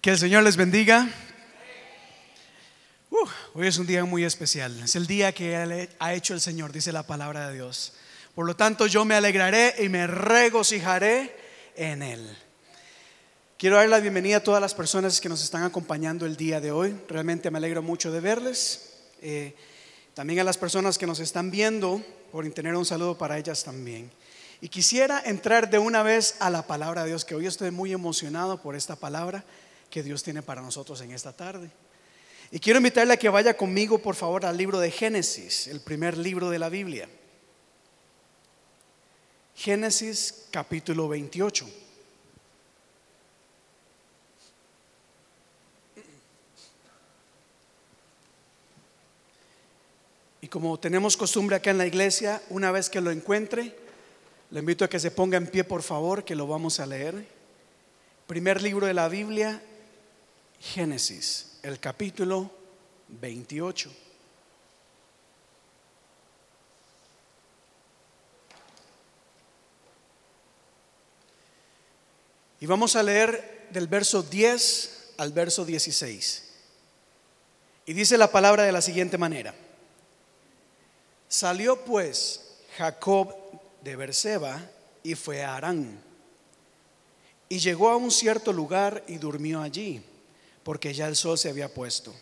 Que el Señor les bendiga. Hoy es un día muy especial. Es el día que ha hecho el Señor, dice la palabra de Dios. Por lo tanto, yo me alegraré y me regocijaré en Él. Quiero dar la bienvenida a todas las personas que nos están acompañando el día de hoy. Realmente me alegro mucho de verles. Eh, también a las personas que nos están viendo, por tener un saludo para ellas también. Y quisiera entrar de una vez a la palabra de Dios, que hoy estoy muy emocionado por esta palabra que Dios tiene para nosotros en esta tarde. Y quiero invitarle a que vaya conmigo, por favor, al libro de Génesis, el primer libro de la Biblia. Génesis capítulo 28. Y como tenemos costumbre acá en la iglesia, una vez que lo encuentre, le invito a que se ponga en pie, por favor, que lo vamos a leer. Primer libro de la Biblia, Génesis, el capítulo 28. Y vamos a leer del verso 10 al verso 16. Y dice la palabra de la siguiente manera. Salió pues Jacob de Berseba y fue a Arán. Y llegó a un cierto lugar y durmió allí, porque ya el sol se había puesto.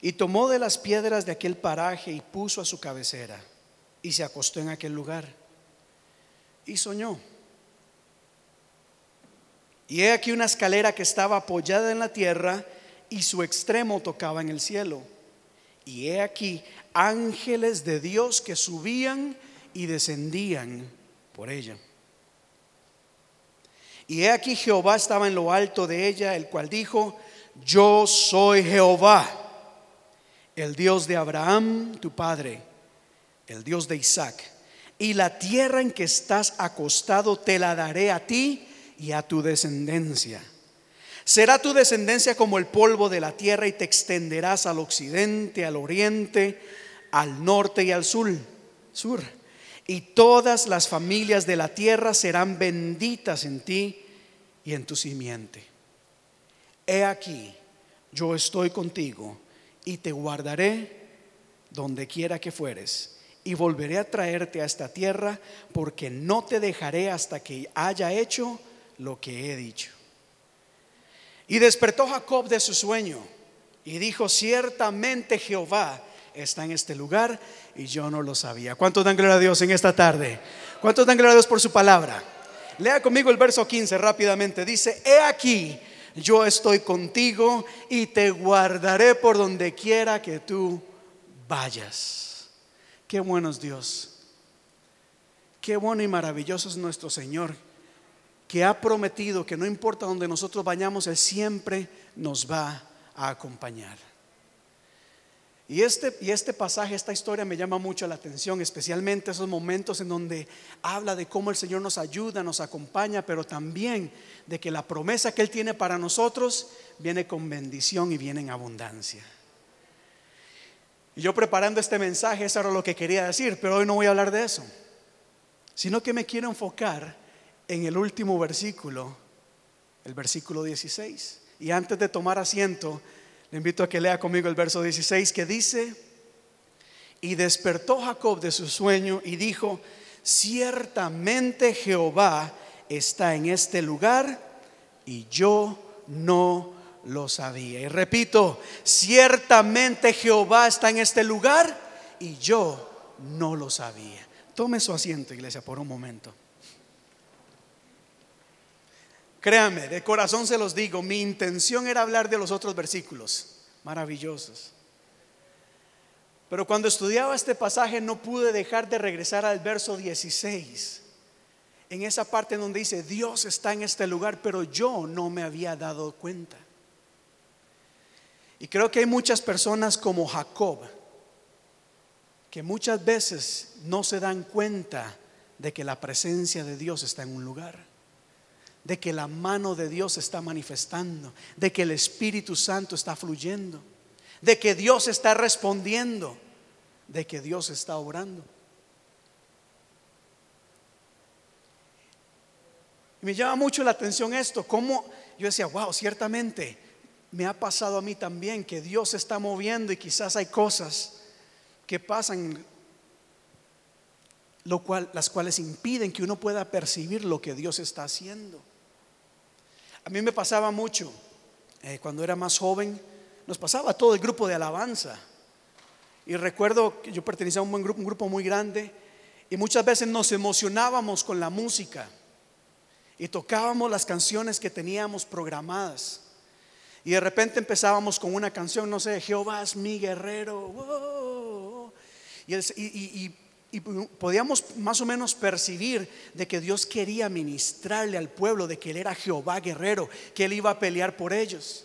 Y tomó de las piedras de aquel paraje y puso a su cabecera, y se acostó en aquel lugar. Y soñó. Y he aquí una escalera que estaba apoyada en la tierra, y su extremo tocaba en el cielo. Y he aquí ángeles de Dios que subían y descendían por ella. Y he aquí Jehová estaba en lo alto de ella, el cual dijo, yo soy Jehová, el Dios de Abraham, tu padre, el Dios de Isaac. Y la tierra en que estás acostado te la daré a ti y a tu descendencia. Será tu descendencia como el polvo de la tierra y te extenderás al occidente, al oriente, al norte y al sur. sur. Y todas las familias de la tierra serán benditas en ti y en tu simiente. He aquí, yo estoy contigo y te guardaré donde quiera que fueres y volveré a traerte a esta tierra porque no te dejaré hasta que haya hecho lo que he dicho. Y despertó Jacob de su sueño y dijo, ciertamente Jehová está en este lugar y yo no lo sabía. ¿Cuántos dan gloria a Dios en esta tarde? ¿Cuántos dan gloria a Dios por su palabra? Lea conmigo el verso 15 rápidamente. Dice, he aquí, yo estoy contigo y te guardaré por donde quiera que tú vayas. Qué bueno es Dios. Qué bueno y maravilloso es nuestro Señor que ha prometido que no importa donde nosotros vayamos, Él siempre nos va a acompañar. Y este, y este pasaje, esta historia me llama mucho la atención, especialmente esos momentos en donde habla de cómo el Señor nos ayuda, nos acompaña, pero también de que la promesa que Él tiene para nosotros viene con bendición y viene en abundancia. Y yo preparando este mensaje, eso era lo que quería decir, pero hoy no voy a hablar de eso, sino que me quiero enfocar en el último versículo, el versículo 16. Y antes de tomar asiento, le invito a que lea conmigo el verso 16 que dice, y despertó Jacob de su sueño y dijo, ciertamente Jehová está en este lugar y yo no lo sabía. Y repito, ciertamente Jehová está en este lugar y yo no lo sabía. Tome su asiento, iglesia, por un momento. Créanme, de corazón se los digo, mi intención era hablar de los otros versículos maravillosos. Pero cuando estudiaba este pasaje no pude dejar de regresar al verso 16, en esa parte donde dice, Dios está en este lugar, pero yo no me había dado cuenta. Y creo que hay muchas personas como Jacob, que muchas veces no se dan cuenta de que la presencia de Dios está en un lugar de que la mano de Dios está manifestando, de que el Espíritu Santo está fluyendo, de que Dios está respondiendo, de que Dios está obrando. Me llama mucho la atención esto, como yo decía, wow, ciertamente me ha pasado a mí también que Dios se está moviendo y quizás hay cosas que pasan lo cual, las cuales impiden que uno pueda percibir lo que Dios está haciendo. A mí me pasaba mucho eh, cuando era más joven, nos pasaba todo el grupo de alabanza. Y recuerdo que yo pertenecía a un buen grupo, un grupo muy grande, y muchas veces nos emocionábamos con la música y tocábamos las canciones que teníamos programadas. Y de repente empezábamos con una canción, no sé, Jehová es mi guerrero. y, podíamos más o menos percibir de que Dios quería ministrarle al pueblo, de que Él era Jehová guerrero, que Él iba a pelear por ellos.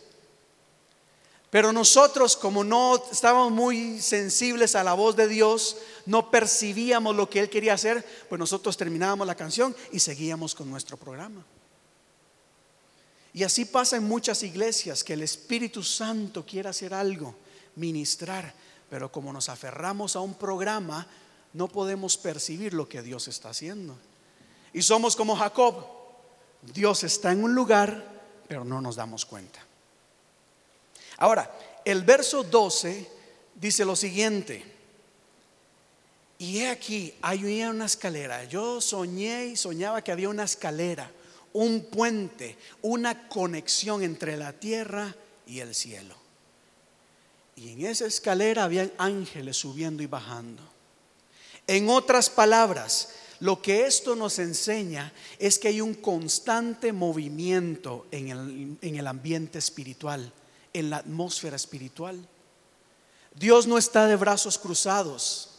Pero nosotros, como no estábamos muy sensibles a la voz de Dios, no percibíamos lo que Él quería hacer, pues nosotros terminábamos la canción y seguíamos con nuestro programa. Y así pasa en muchas iglesias, que el Espíritu Santo quiere hacer algo, ministrar, pero como nos aferramos a un programa, no podemos percibir lo que Dios está haciendo. Y somos como Jacob. Dios está en un lugar, pero no nos damos cuenta. Ahora, el verso 12 dice lo siguiente. Y he aquí, hay una escalera. Yo soñé y soñaba que había una escalera, un puente, una conexión entre la tierra y el cielo. Y en esa escalera habían ángeles subiendo y bajando. En otras palabras, lo que esto nos enseña es que hay un constante movimiento en el, en el ambiente espiritual en la atmósfera espiritual. Dios no está de brazos cruzados.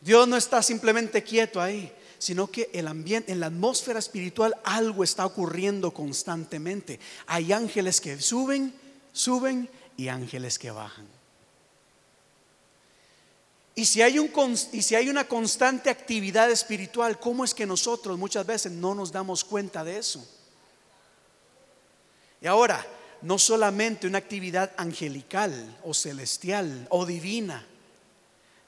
Dios no está simplemente quieto ahí, sino que el ambiente, en la atmósfera espiritual algo está ocurriendo constantemente. Hay ángeles que suben, suben y ángeles que bajan. Y si, hay un, y si hay una constante actividad espiritual, ¿cómo es que nosotros muchas veces no nos damos cuenta de eso? Y ahora, no solamente una actividad angelical o celestial o divina,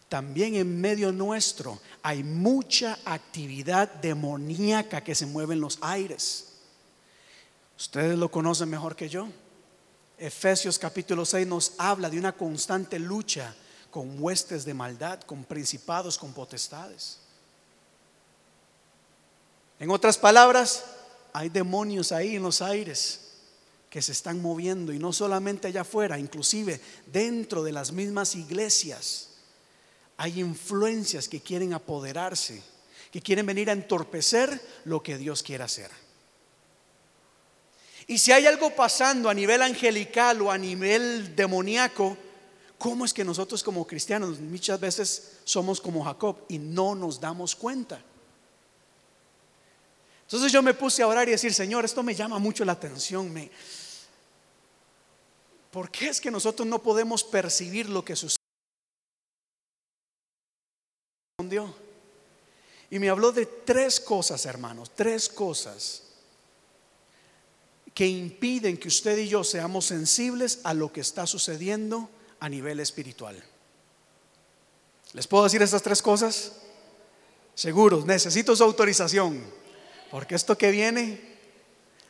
también en medio nuestro hay mucha actividad demoníaca que se mueve en los aires. Ustedes lo conocen mejor que yo. Efesios capítulo 6 nos habla de una constante lucha con huestes de maldad, con principados, con potestades. En otras palabras, hay demonios ahí en los aires que se están moviendo y no solamente allá afuera, inclusive dentro de las mismas iglesias hay influencias que quieren apoderarse, que quieren venir a entorpecer lo que Dios quiere hacer. Y si hay algo pasando a nivel angelical o a nivel demoníaco, ¿cómo es que nosotros como cristianos muchas veces somos como Jacob y no nos damos cuenta? Entonces yo me puse a orar y decir, Señor, esto me llama mucho la atención, me, ¿Por qué es que nosotros no podemos percibir lo que sucede? Y me habló de tres cosas, hermanos, tres cosas que impiden que usted y yo seamos sensibles a lo que está sucediendo a nivel espiritual. ¿Les puedo decir estas tres cosas? Seguros, necesito su autorización, porque esto que viene,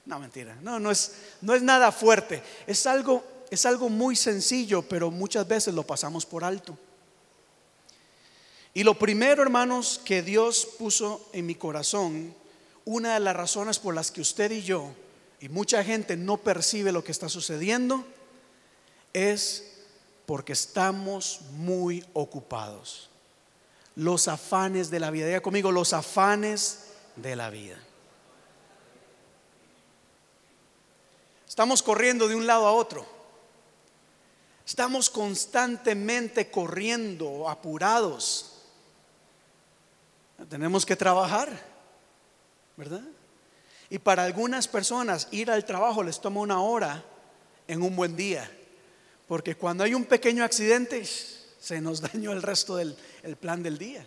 no mentira, no, no es, no es nada fuerte, es algo es algo muy sencillo, pero muchas veces lo pasamos por alto. Y lo primero, hermanos, que Dios puso en mi corazón, una de las razones por las que usted y yo y mucha gente no percibe lo que está sucediendo, es porque estamos muy ocupados. Los afanes de la vida. Diga conmigo, los afanes de la vida. Estamos corriendo de un lado a otro. Estamos constantemente corriendo, apurados. Tenemos que trabajar, ¿verdad? Y para algunas personas ir al trabajo les toma una hora en un buen día, porque cuando hay un pequeño accidente se nos dañó el resto del plan del día.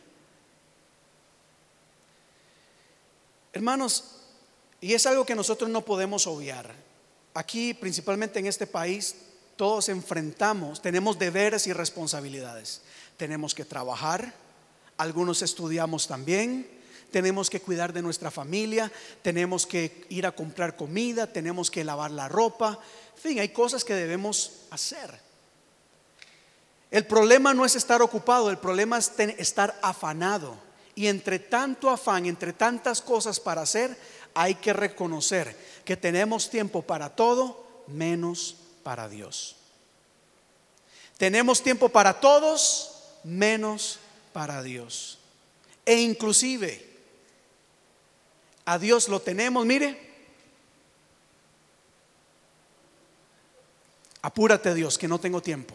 Hermanos, y es algo que nosotros no podemos obviar. Aquí, principalmente en este país, todos enfrentamos, tenemos deberes y responsabilidades. Tenemos que trabajar, algunos estudiamos también, tenemos que cuidar de nuestra familia, tenemos que ir a comprar comida, tenemos que lavar la ropa, en fin, hay cosas que debemos hacer. El problema no es estar ocupado, el problema es estar afanado. Y entre tanto afán, entre tantas cosas para hacer, hay que reconocer que tenemos tiempo para todo menos para Dios. Tenemos tiempo para todos menos para Dios. E inclusive a Dios lo tenemos, mire. Apúrate Dios, que no tengo tiempo.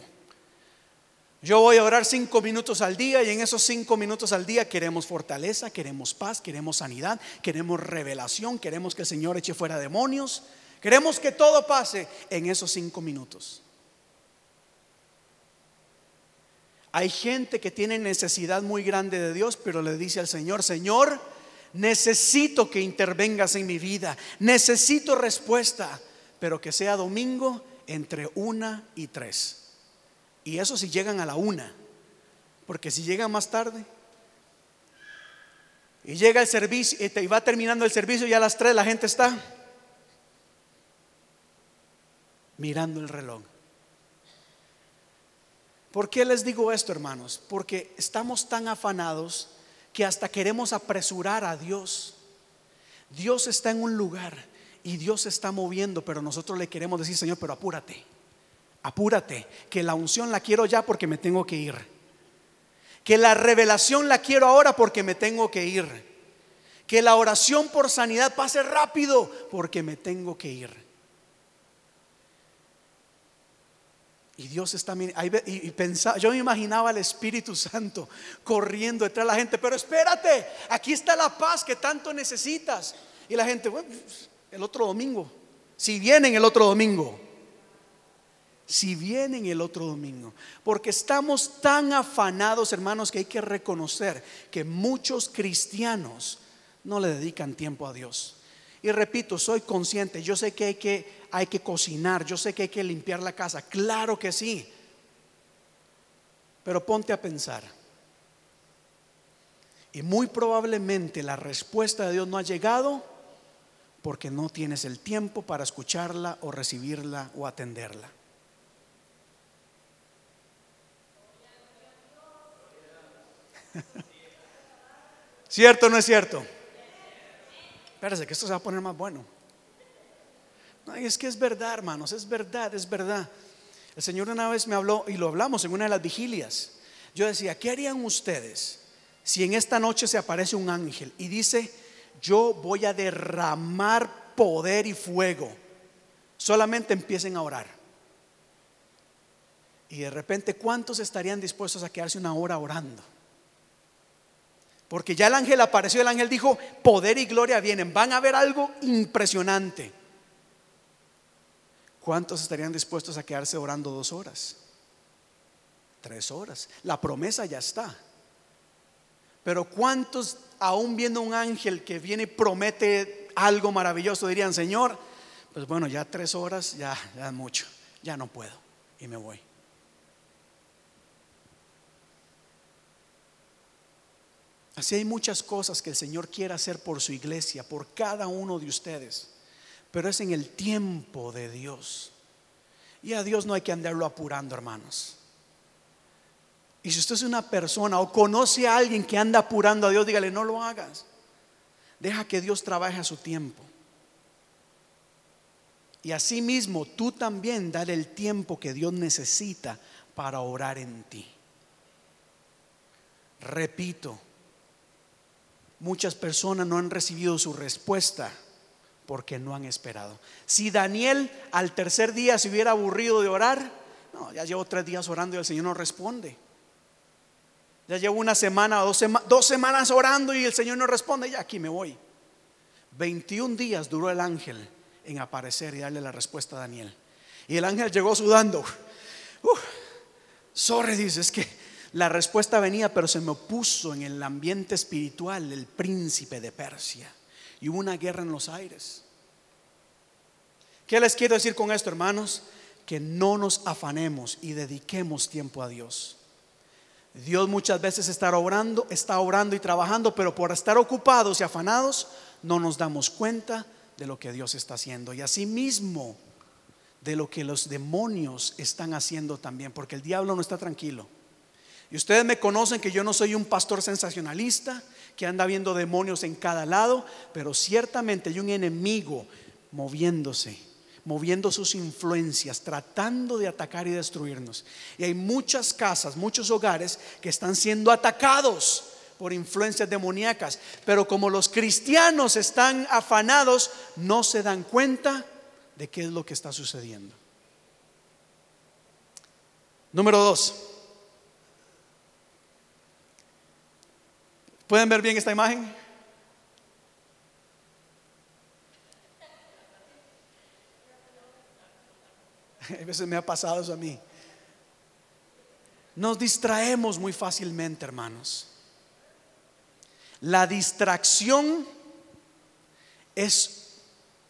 Yo voy a orar cinco minutos al día y en esos cinco minutos al día queremos fortaleza, queremos paz, queremos sanidad, queremos revelación, queremos que el Señor eche fuera demonios, queremos que todo pase en esos cinco minutos. Hay gente que tiene necesidad muy grande de Dios, pero le dice al Señor, Señor, necesito que intervengas en mi vida, necesito respuesta, pero que sea domingo entre una y tres. Y eso si llegan a la una, porque si llegan más tarde y llega el servicio y va terminando el servicio y a las tres la gente está mirando el reloj. ¿Por qué les digo esto, hermanos? Porque estamos tan afanados que hasta queremos apresurar a Dios. Dios está en un lugar y Dios se está moviendo, pero nosotros le queremos decir, Señor, pero apúrate, apúrate, que la unción la quiero ya porque me tengo que ir. Que la revelación la quiero ahora porque me tengo que ir. Que la oración por sanidad pase rápido porque me tengo que ir. Y Dios está y, yo me imaginaba al Espíritu Santo corriendo detrás de la gente, pero espérate, aquí está la paz que tanto necesitas. Y la gente, bueno, el otro domingo, si vienen el otro domingo, si vienen el otro domingo, porque estamos tan afanados, hermanos, que hay que reconocer que muchos cristianos no le dedican tiempo a Dios. Y repito, soy consciente, yo sé que hay que, hay que cocinar, yo sé que hay que limpiar la casa, claro que sí. Pero ponte a pensar. Y muy probablemente la respuesta de Dios no ha llegado porque no tienes el tiempo para escucharla o recibirla o atenderla. ¿Cierto o no es cierto? Espérese que esto se va a poner más bueno. No, es que es verdad, hermanos, es verdad, es verdad. El Señor una vez me habló y lo hablamos en una de las vigilias. Yo decía, ¿qué harían ustedes si en esta noche se aparece un ángel y dice, yo voy a derramar poder y fuego? Solamente empiecen a orar. Y de repente, ¿cuántos estarían dispuestos a quedarse una hora orando? Porque ya el ángel apareció, el ángel dijo, poder y gloria vienen, van a ver algo impresionante. ¿Cuántos estarían dispuestos a quedarse orando dos horas? Tres horas. La promesa ya está. Pero ¿cuántos, aún viendo un ángel que viene y promete algo maravilloso, dirían, Señor, pues bueno, ya tres horas, ya, ya es mucho, ya no puedo y me voy? Así hay muchas cosas que el Señor quiere hacer por su iglesia, por cada uno de ustedes, pero es en el tiempo de Dios. Y a Dios no hay que andarlo apurando, hermanos. Y si usted es una persona o conoce a alguien que anda apurando a Dios, dígale, no lo hagas. Deja que Dios trabaje a su tiempo. Y asimismo, tú también dale el tiempo que Dios necesita para orar en ti. Repito, muchas personas no han recibido su respuesta porque no han esperado. Si Daniel al tercer día se hubiera aburrido de orar, no, ya llevo tres días orando y el Señor no responde. Ya llevo una semana o dos, semanas orando y el Señor no responde, ya aquí me voy. 21 días duró el ángel en aparecer y darle la respuesta a Daniel. Y el ángel llegó sudando. Uh, sorry, dice, es que la respuesta venía, pero se me opuso en el ambiente espiritual el príncipe de Persia. Y hubo una guerra en los aires. ¿Qué les quiero decir con esto, hermanos? Que no nos afanemos y dediquemos tiempo a Dios. Dios muchas veces está obrando, está obrando y trabajando, pero por estar ocupados y afanados no nos damos cuenta de lo que Dios está haciendo. Y asimismo de lo que los demonios están haciendo también, porque el diablo no está tranquilo. Y ustedes me conocen que yo no soy un pastor sensacionalista que anda viendo demonios en cada lado, pero ciertamente hay un enemigo moviéndose, moviendo sus influencias, tratando de atacar y destruirnos. Y hay muchas casas, muchos hogares que están siendo atacados por influencias demoníacas, pero como los cristianos están afanados, no se dan cuenta de qué es lo que está sucediendo. Número dos. ¿Pueden ver bien esta imagen? A veces me ha pasado eso a mí. Nos distraemos muy fácilmente, hermanos. La distracción es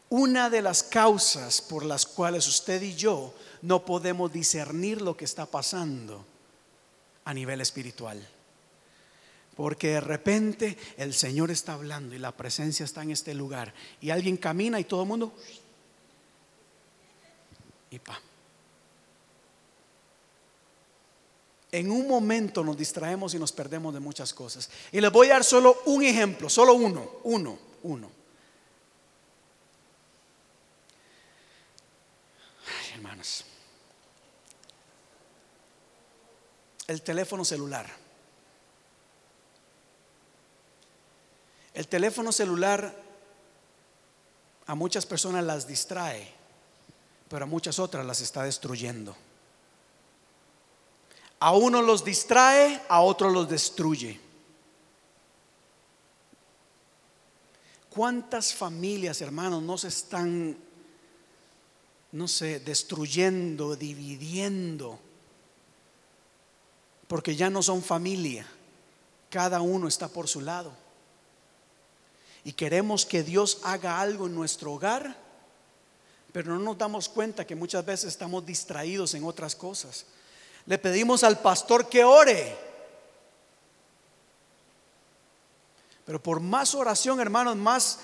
una de las causas por las cuales usted y yo no podemos discernir lo que está pasando a nivel espiritual. Porque de repente el Señor está hablando y la presencia está en este lugar y alguien camina y todo el mundo y pa. En un momento nos distraemos y nos perdemos de muchas cosas. Y les voy a dar solo un ejemplo, solo uno, uno, uno. hermanos. El teléfono celular. El teléfono celular a muchas personas las distrae, pero a muchas otras las está destruyendo. A uno los distrae, a otros los destruye. ¿Cuántas familias, hermanos, no se están no sé, destruyendo, dividiendo, porque ya no son familia, cada uno está por su lado. Y queremos que Dios haga algo en nuestro hogar, pero no nos damos cuenta que muchas veces estamos distraídos en otras cosas. Le pedimos al pastor que ore. Pero por más oración, hermanos, más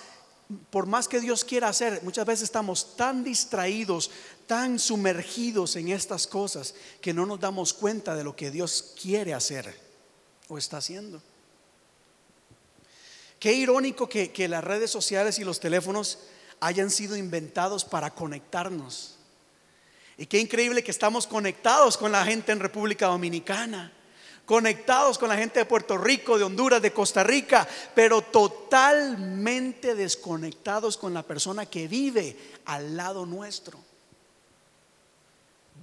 por más que Dios quiera hacer, muchas veces estamos tan distraídos, tan sumergidos en estas cosas que no nos damos cuenta de lo que Dios quiere hacer o está haciendo. Qué irónico que, las redes sociales y los teléfonos hayan sido inventados para conectarnos. Y qué increíble que estamos conectados con la gente en República Dominicana conectados con la gente de Puerto Rico, de Honduras, de Costa Rica, pero totalmente desconectados con la persona que vive al lado nuestro.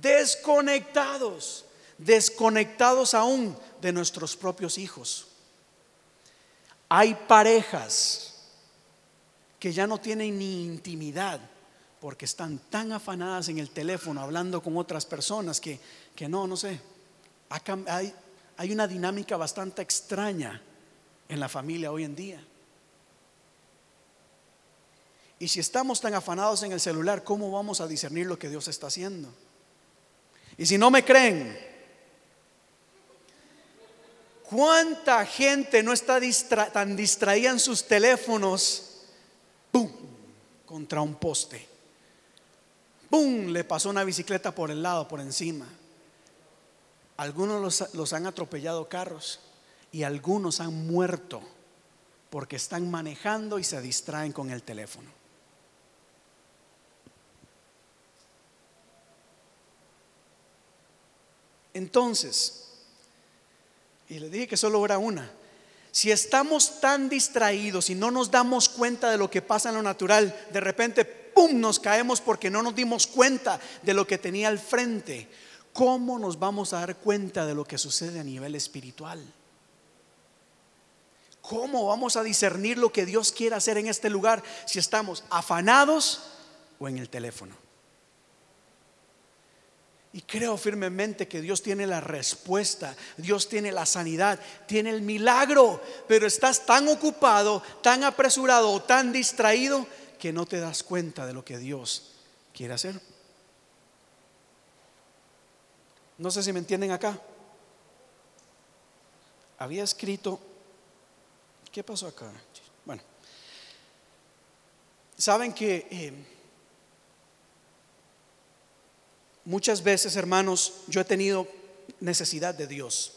Desconectados, desconectados aún de nuestros propios hijos. Hay parejas que ya no tienen ni intimidad porque están tan afanadas en el teléfono hablando con otras personas que, que no, no sé, hay, hay una dinámica bastante extraña en la familia hoy en día. Y si estamos tan afanados en el celular, ¿cómo vamos a discernir lo que Dios está haciendo? Y si no me creen, ¿cuánta gente no está tan distraída en sus teléfonos? ¡Pum! Contra un poste. ¡Pum! Le pasó una bicicleta por el lado, por encima. Algunos los, han atropellado carros y algunos han muerto porque están manejando y se distraen con el teléfono. Entonces, y le dije que solo era una, si estamos tan distraídos y no nos damos cuenta de lo que pasa en lo natural, de repente, ¡pum!, nos caemos porque no nos dimos cuenta de lo que tenía al frente. ¿cómo nos vamos a dar cuenta de lo que sucede a nivel espiritual? ¿Cómo vamos a discernir lo que Dios quiere hacer en este lugar si estamos afanados o en el teléfono? Y creo firmemente que Dios tiene la respuesta, Dios tiene la sanidad, tiene el milagro, pero estás tan ocupado, tan apresurado o tan distraído que no te das cuenta de lo que Dios quiere hacer. No sé si me entienden acá. había escrito, ¿qué pasó acá? Bueno, saben que eh, muchas veces, hermanos, yo he tenido necesidad de Dios.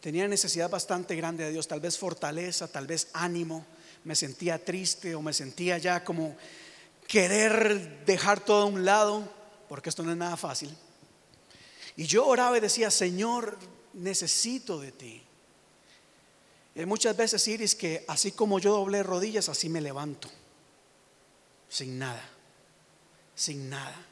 Tenía necesidad bastante grande de Dios, tal vez fortaleza, tal vez ánimo. Me sentía triste o me sentía ya como querer dejar todo a un lado, porque esto no es nada fácil. Y yo oraba y decía, Señor, necesito de ti. Y muchas veces, Iris, que así como yo doblé rodillas, así me levanto. Sin nada. Sin nada.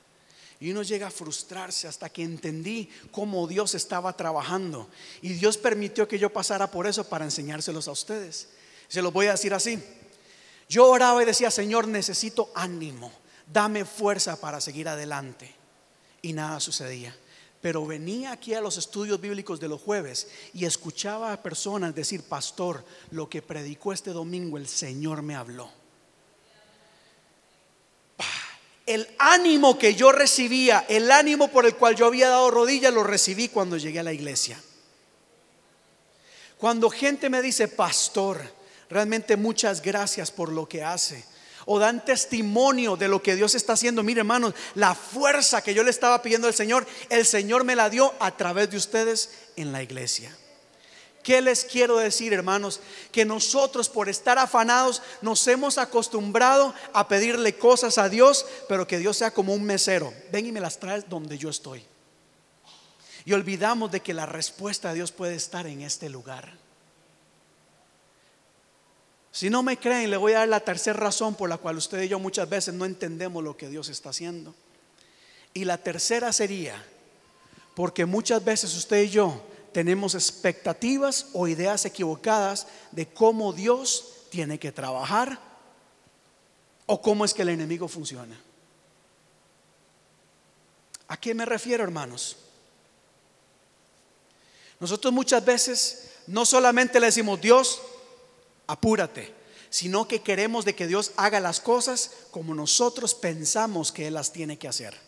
Y uno llega a frustrarse hasta que entendí cómo Dios estaba trabajando. Y Dios permitió que yo pasara por eso para enseñárselos a ustedes. Se los voy a decir así. Yo oraba y decía, Señor, necesito ánimo. Dame fuerza para seguir adelante. Y nada sucedía. Pero venía aquí a los estudios bíblicos de los jueves y escuchaba a personas decir, pastor, lo que predicó este domingo el Señor me habló el ánimo que yo recibía, el ánimo por el cual yo había dado rodillas, lo recibí cuando llegué a la iglesia. Cuando gente me dice, pastor, realmente muchas gracias por lo que hace. O dan testimonio de lo que Dios está haciendo. Mire, hermanos, la fuerza que yo le estaba pidiendo al Señor, el Señor me la dio a través de ustedes en la iglesia. ¿Qué les quiero decir, hermanos? Que nosotros por estar afanados nos hemos acostumbrado a pedirle cosas a Dios, pero que Dios sea como un mesero. Ven y me las traes donde yo estoy. Y olvidamos de que la respuesta de Dios puede estar en este lugar. Si no me creen, le voy a dar la tercera razón por la cual usted y yo muchas veces no entendemos lo que Dios está haciendo. Y la tercera sería, porque muchas veces usted y yo tenemos expectativas o ideas equivocadas de cómo Dios tiene que trabajar o cómo es que el enemigo funciona. ¿A qué me refiero, hermanos? Nosotros muchas veces no solamente le decimos, Dios, apúrate, sino que queremos de que Dios haga las cosas como nosotros pensamos que Él las tiene que hacer.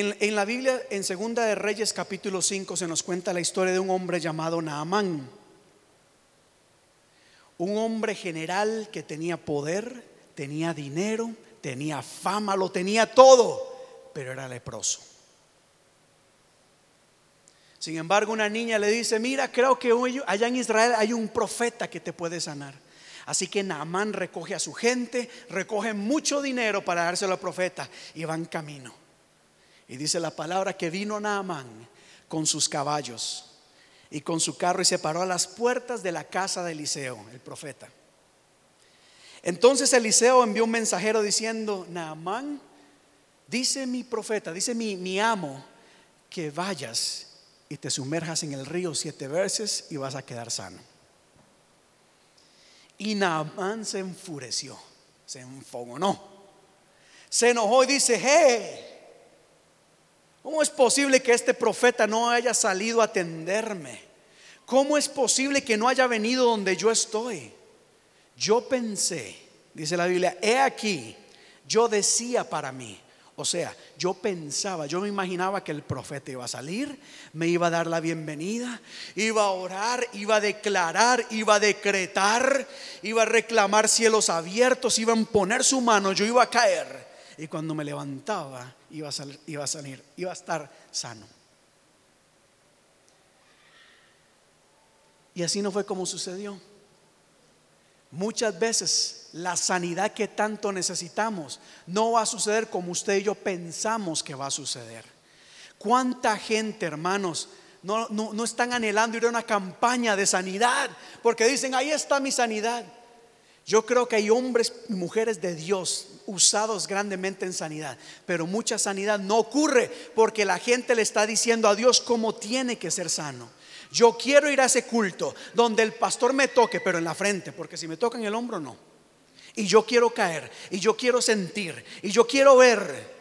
En, la Biblia, en Segunda de Reyes capítulo 5, se nos cuenta la historia de un hombre llamado Naamán. Un hombre general que tenía poder, tenía dinero, tenía fama, lo tenía todo, pero era leproso. Sin embargo, una niña le dice, mira, creo que allá en Israel hay un profeta que te puede sanar. Así que Naamán recoge a su gente, recoge mucho dinero para dárselo al profeta y van camino. Y dice la palabra que vino Naamán con sus caballos y con su carro y se paró a las puertas de la casa de Eliseo, el profeta. Entonces Eliseo envió un mensajero diciendo, Naamán, dice mi profeta, dice mi, mi amo, que vayas y te sumerjas en el río siete veces y vas a quedar sano. Y Naamán se enfureció, se enfogonó, se enojó y dice, hey, ¿Cómo es posible que este profeta no haya salido a atenderme? ¿Cómo es posible que no haya venido donde yo estoy? Yo pensé, dice la Biblia, he aquí, yo decía para mí, o sea, yo pensaba, yo me imaginaba que el profeta iba a salir, me iba a dar la bienvenida, iba a orar, iba a declarar, iba a decretar, iba a reclamar cielos abiertos, iba a poner su mano, yo iba a caer. Y cuando me levantaba, iba a, salir, iba a estar sano. Y así no fue como sucedió. Muchas veces la sanidad que tanto necesitamos no va a suceder como usted y yo pensamos que va a suceder. ¿Cuánta gente, hermanos, no, no, no están anhelando ir a una campaña de sanidad? Porque dicen, ahí está mi sanidad. Yo creo que hay hombres y mujeres de Dios usados grandemente en sanidad, pero mucha sanidad no ocurre porque la gente le está diciendo a Dios cómo tiene que ser sano. Yo quiero ir a ese culto donde el pastor me toque, pero en la frente, porque si me toca en el hombro no. Y yo quiero caer, y yo quiero sentir, y yo quiero ver.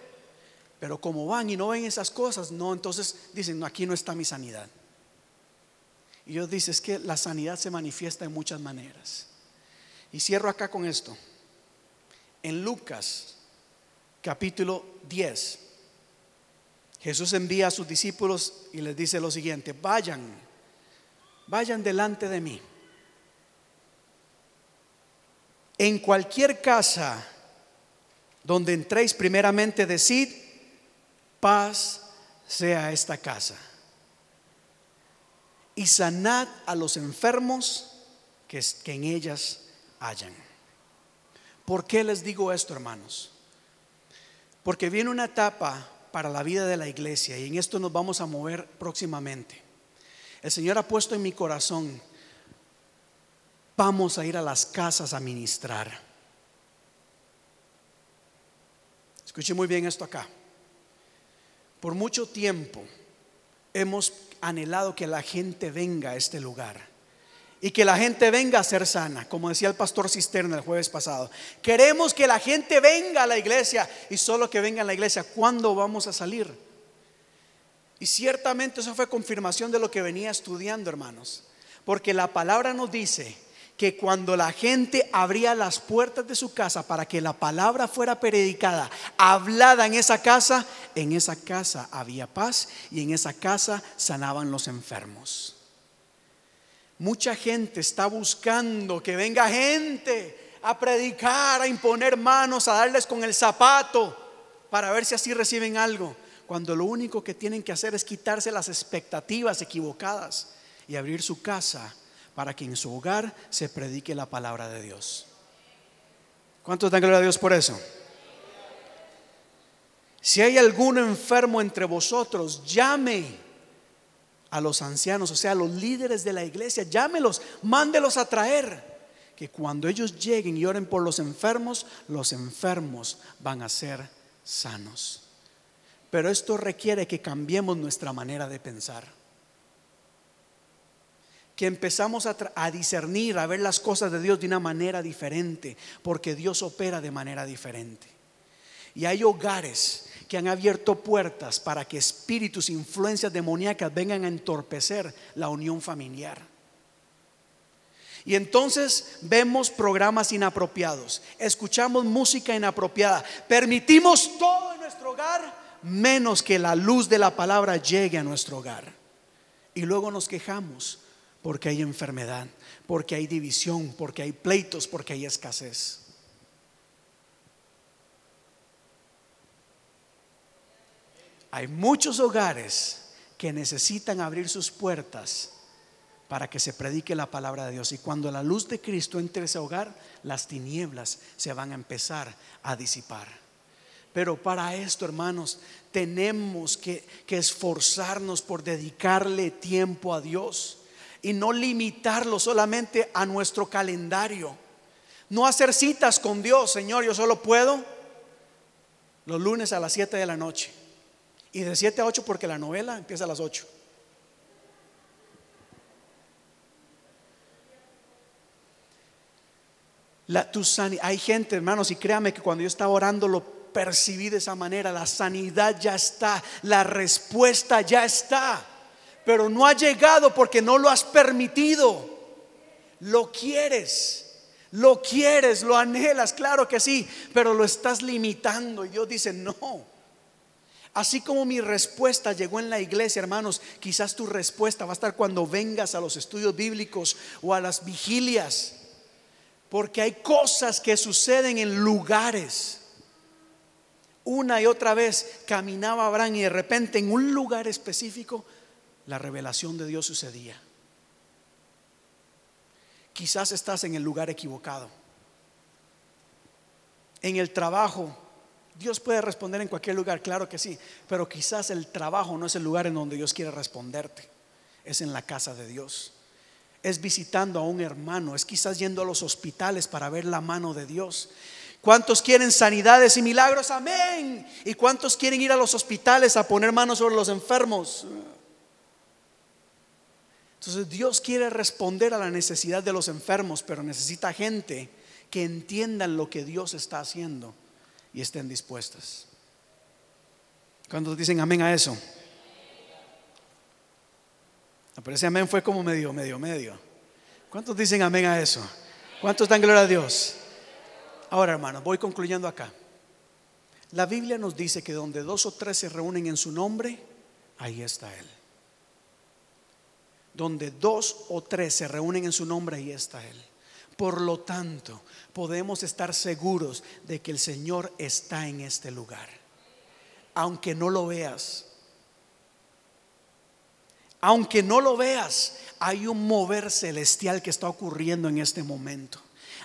Pero como van y no ven esas cosas, no, entonces dicen, no, aquí no está mi sanidad. Y yo dice, es que la sanidad se manifiesta en muchas maneras. Y cierro acá con esto en Lucas capítulo 10, Jesús envía a sus discípulos y les dice lo siguiente, vayan, vayan delante de mí. En cualquier casa donde entréis primeramente, decid, paz sea esta casa. Y sanad a los enfermos que, en ellas hayan. ¿Por qué les digo esto, hermanos? Porque viene una etapa para la vida de la iglesia y en esto nos vamos a mover próximamente. El Señor ha puesto en mi corazón, vamos a ir a las casas a ministrar. Escuche muy bien esto acá. Por mucho tiempo hemos anhelado que la gente venga a este lugar y que la gente venga a ser sana, como decía el pastor Cisterna el jueves pasado. Queremos que la gente venga a la iglesia y solo que venga a la iglesia. ¿Cuándo vamos a salir? Y ciertamente eso fue confirmación de lo que venía estudiando, hermanos. Porque la palabra nos dice que cuando la gente abría las puertas de su casa para que la palabra fuera predicada, hablada en esa casa, en esa casa había paz y en esa casa sanaban los enfermos. Mucha gente está buscando que venga gente a predicar, a imponer manos, a darles con el zapato para ver si así reciben algo, cuando lo único que tienen que hacer es quitarse las expectativas equivocadas y abrir su casa para que en su hogar se predique la palabra de Dios. ¿Cuántos dan gloria a Dios por eso? Si hay algún enfermo entre vosotros, llame a los ancianos, o sea, a los líderes de la iglesia, llámelos, mándelos a traer. Que cuando ellos lleguen y oren por los enfermos, los enfermos van a ser sanos. Pero esto requiere que cambiemos nuestra manera de pensar. Que empezamos a, a, discernir, a ver las cosas de Dios de una manera diferente, porque Dios opera de manera diferente. Y hay hogares que han abierto puertas para que espíritus, influencias demoníacas vengan a entorpecer la unión familiar. Y entonces vemos programas inapropiados, escuchamos música inapropiada, permitimos todo en nuestro hogar menos que la luz de la palabra llegue a nuestro hogar. Y luego nos quejamos porque hay enfermedad, porque hay división, porque hay pleitos, porque hay escasez. Hay muchos hogares que necesitan abrir sus puertas para que se predique la palabra de Dios. Y cuando la luz de Cristo entre ese hogar, las tinieblas se van a empezar a disipar. Pero para esto, hermanos, tenemos que, que esforzarnos por dedicarle tiempo a Dios y no limitarlo solamente a nuestro calendario. No hacer citas con Dios, Señor, yo solo puedo los lunes a las 7 de la noche. Y de 7 a 8 porque la novela empieza a las 8. La, tu hay gente, hermanos, y créame que cuando yo estaba orando lo percibí de esa manera. La sanidad ya está, la respuesta ya está, pero no ha llegado porque no lo has permitido. Lo quieres. Lo quieres, lo anhelas, claro que sí, pero lo estás limitando. Y Dios dice, no, Así como mi respuesta llegó en la iglesia, hermanos, quizás tu respuesta va a estar cuando vengas a los estudios bíblicos o a las vigilias. Porque hay cosas que suceden en lugares. Una y otra vez caminaba Abraham y de repente en un lugar específico la revelación de Dios sucedía. Quizás estás en el lugar equivocado. En el trabajo Dios puede responder en cualquier lugar, claro que sí, pero quizás el trabajo no es el lugar en donde Dios quiere responderte, es en la casa de Dios. Es visitando a un hermano, es quizás yendo a los hospitales para ver la mano de Dios. ¿Cuántos quieren sanidades y milagros? Amén. ¿Y cuántos quieren ir a los hospitales a poner manos sobre los enfermos? Entonces Dios quiere responder a la necesidad de los enfermos, pero necesita gente que entiendan lo que Dios está haciendo y estén dispuestas. ¿Cuántos dicen amén a eso? Pero ese amén fue como medio, medio, medio. ¿Cuántos dicen amén a eso? ¿Cuántos dan gloria a Dios? Ahora, hermanos, voy concluyendo acá. La Biblia nos dice que donde dos o tres se reúnen en su nombre, ahí está Él. Donde dos o tres se reúnen en su nombre, ahí está Él. Por lo tanto, podemos estar seguros de que el Señor está en este lugar. Aunque no lo veas. Aunque no lo veas, hay un mover celestial que está ocurriendo en este momento.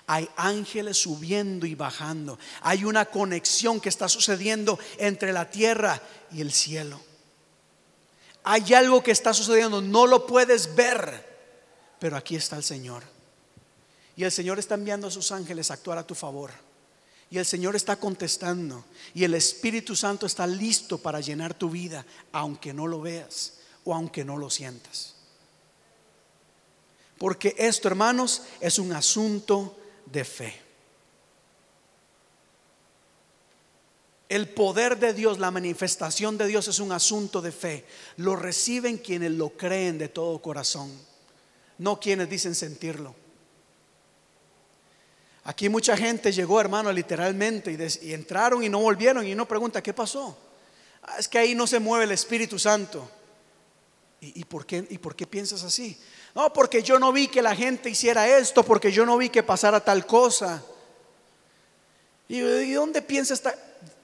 Hay ángeles subiendo y bajando. Hay una conexión que está sucediendo entre la tierra y el cielo. Hay algo que está sucediendo, no lo puedes ver, pero aquí está el Señor. Y el Señor está enviando a sus ángeles a actuar a tu favor. Y el Señor está contestando. Y el Espíritu Santo está listo para llenar tu vida, aunque no lo veas o aunque no lo sientas. Porque esto, hermanos, es un asunto de fe. El poder de Dios, la manifestación de Dios es un asunto de fe. Lo reciben quienes lo creen de todo corazón, no quienes dicen sentirlo. Aquí mucha gente llegó, hermano, literalmente, y, entraron y no volvieron y uno pregunta, ¿qué pasó? Ah, es que ahí no se mueve el Espíritu Santo. ¿Y, por qué, ¿Y por qué piensas así? No, porque yo no vi que la gente hiciera esto, porque yo no vi que pasara tal cosa. ¿Y, y dónde piensa esta?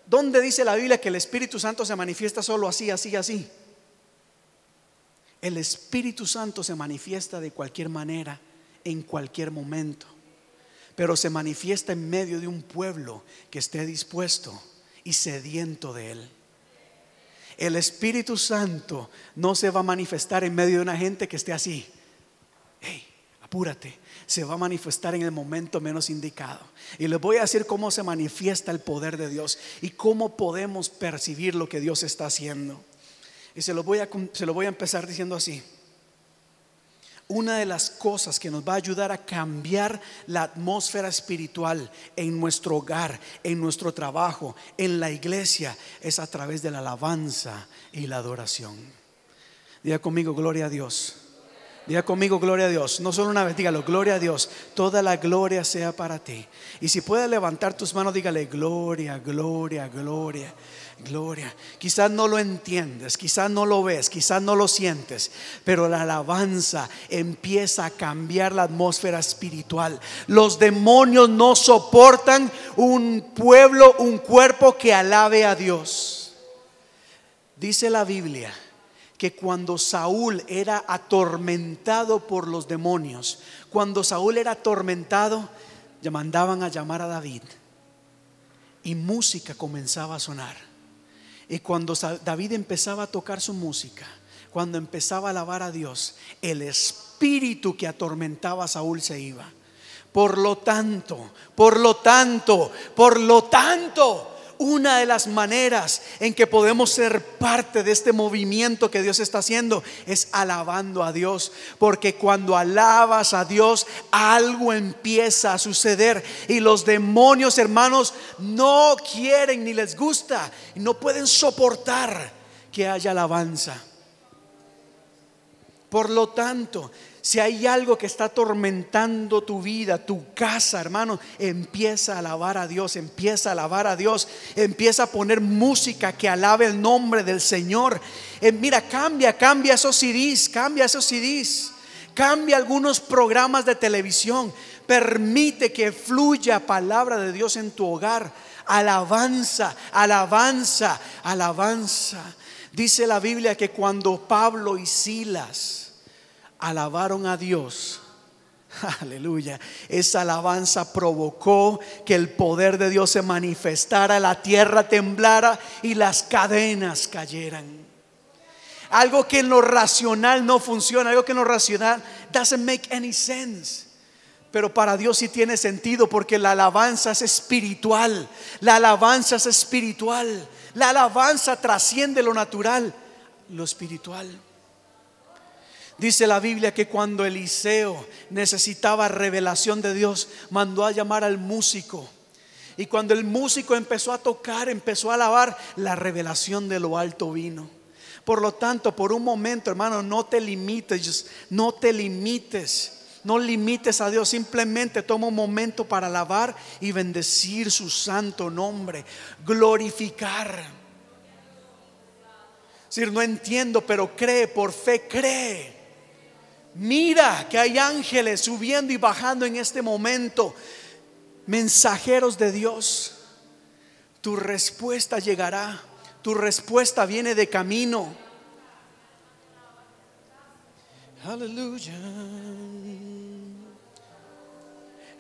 ¿Dónde dice la Biblia que el Espíritu Santo se manifiesta solo así, así, así? El Espíritu Santo se manifiesta de cualquier manera, en cualquier momento pero se manifiesta en medio de un pueblo que esté dispuesto y sediento de Él. El Espíritu Santo no se va a manifestar en medio de una gente que esté así. Hey, apúrate. Se va a manifestar en el momento menos indicado. Y les voy a decir cómo se manifiesta el poder de Dios y cómo podemos percibir lo que Dios está haciendo. Y se lo voy a, se lo voy a empezar diciendo así una de las cosas que nos va a ayudar a cambiar la atmósfera espiritual en nuestro hogar, en nuestro trabajo, en la iglesia, es a través de la alabanza y la adoración. Diga conmigo, gloria a Dios. Diga conmigo, gloria a Dios. No solo una vez, dígalo, gloria a Dios. Toda la gloria sea para ti. Y si puedes levantar tus manos, dígale, gloria, gloria, gloria. Gloria. Quizás no lo entiendes, quizás no lo ves, quizás no lo sientes, pero la alabanza empieza a cambiar la atmósfera espiritual. Los demonios no soportan un pueblo, un cuerpo que alabe a Dios. Dice la Biblia que cuando Saúl era atormentado por los demonios, cuando Saúl era atormentado, mandaban a llamar a David y música comenzaba a sonar. Y cuando David empezaba a tocar su música, cuando empezaba a alabar a Dios, el espíritu que atormentaba a Saúl se iba. Por lo tanto, por lo tanto, por lo tanto, una de las maneras en que podemos ser parte de este movimiento que Dios está haciendo es alabando a Dios. Porque cuando alabas a Dios, algo empieza a suceder. Y los demonios, hermanos, no quieren ni les gusta, no pueden soportar que haya alabanza. Por lo tanto, si hay algo que está atormentando tu vida, tu casa, hermano, empieza a alabar a Dios, empieza a alabar a Dios, empieza a poner música que alabe el nombre del Señor. Eh, mira, cambia, cambia esos CDs, cambia esos CDs, cambia algunos programas de televisión, permite que fluya palabra de Dios en tu hogar. Alabanza, alabanza, alabanza. Dice la Biblia que cuando Pablo y Silas alabaron a Dios. Aleluya. Esa alabanza provocó que el poder de Dios se manifestara, la tierra temblara y las cadenas cayeran. Algo que en lo racional no funciona, algo que en lo racional doesn't make any sense. Pero para Dios sí tiene sentido porque la alabanza es espiritual. La alabanza es espiritual. La alabanza trasciende lo natural, lo espiritual. Dice la Biblia que cuando Eliseo necesitaba revelación de Dios, mandó a llamar al músico. Y cuando el músico empezó a tocar, empezó a alabar, la revelación de lo alto vino. Por lo tanto, por un momento, hermano, no te limites, no te limites No limites a Dios, simplemente toma un momento para alabar y bendecir su santo nombre, glorificar. decir, no entiendo, pero cree, por fe cree. Mira que hay ángeles subiendo y bajando en este momento, mensajeros de Dios. Tu respuesta llegará, tu respuesta viene de camino. Aleluya.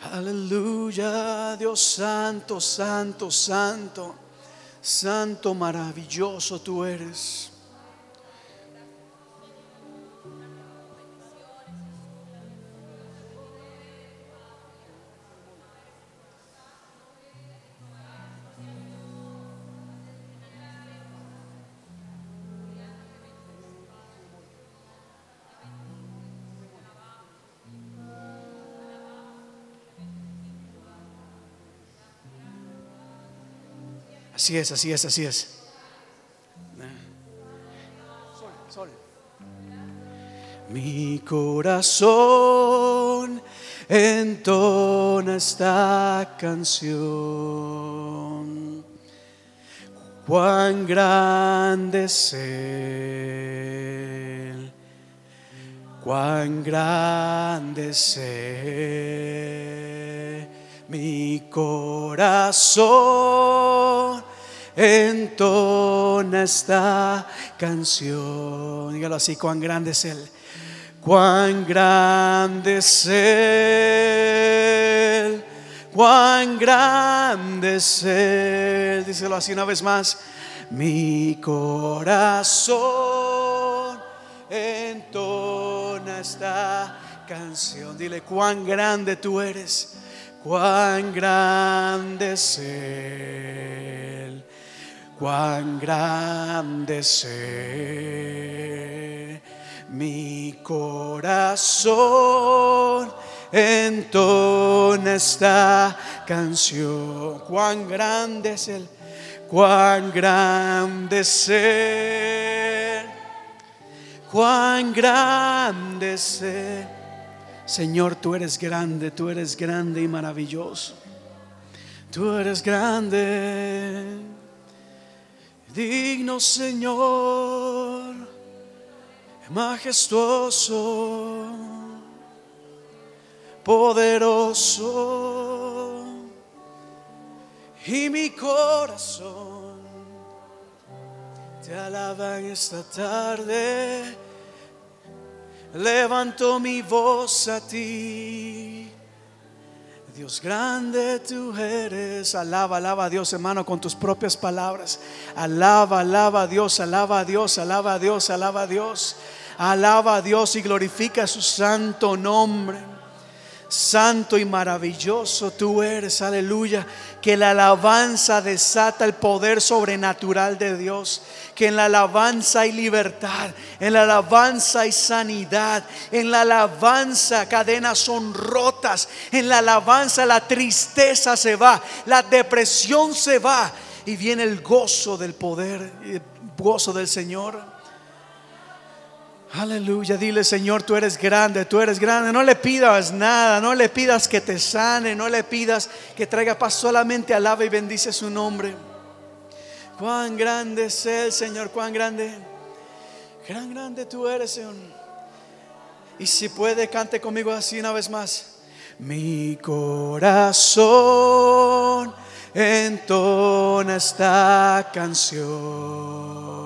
Aleluya, Dios santo, santo, santo, santo, maravilloso tú eres. Así es, así es, así es. Mi corazón entona esta canción. Cuán grande es Él, cuán grande es. Mi corazón entona esta canción. Dígalo así, cuán grande es Él. Cuán grande es Él. Cuán grande es Él. Díselo así una vez más. Mi corazón entona esta canción. Dile, cuán grande tú eres. Cuán grande es Él cuán grande es mi corazón entona esta canción. Cuán grande es Él, cuán grande es cuán grande es. Señor, tú eres grande, tú eres grande y maravilloso. Tú eres grande digno Señor, majestuoso, poderoso, y mi corazón te alaba en esta tarde, levanto mi voz a ti Dios grande tú eres. Alaba, alaba a Dios, hermano, con tus propias palabras. Alaba, alaba a Dios, alaba a Dios, alaba a Dios, alaba a Dios. Alaba a Dios y glorifica su santo nombre. Santo y maravilloso tú eres, aleluya. Que la alabanza desata el poder sobrenatural de Dios. Que en la alabanza hay libertad, en la alabanza hay sanidad, en la alabanza cadenas son rotas, en la alabanza la tristeza se va, la depresión se va y viene el gozo del poder, el gozo del Señor. Aleluya, dile Señor, tú eres grande, tú eres grande. No le pidas nada, no le pidas que te sane, no le pidas que traiga paz, solamente alaba y bendice su nombre. Cuán grande es el Señor, cuán grande, gran grande tú eres, Señor. Y si puede, cante conmigo así una vez más. Mi corazón entona esta canción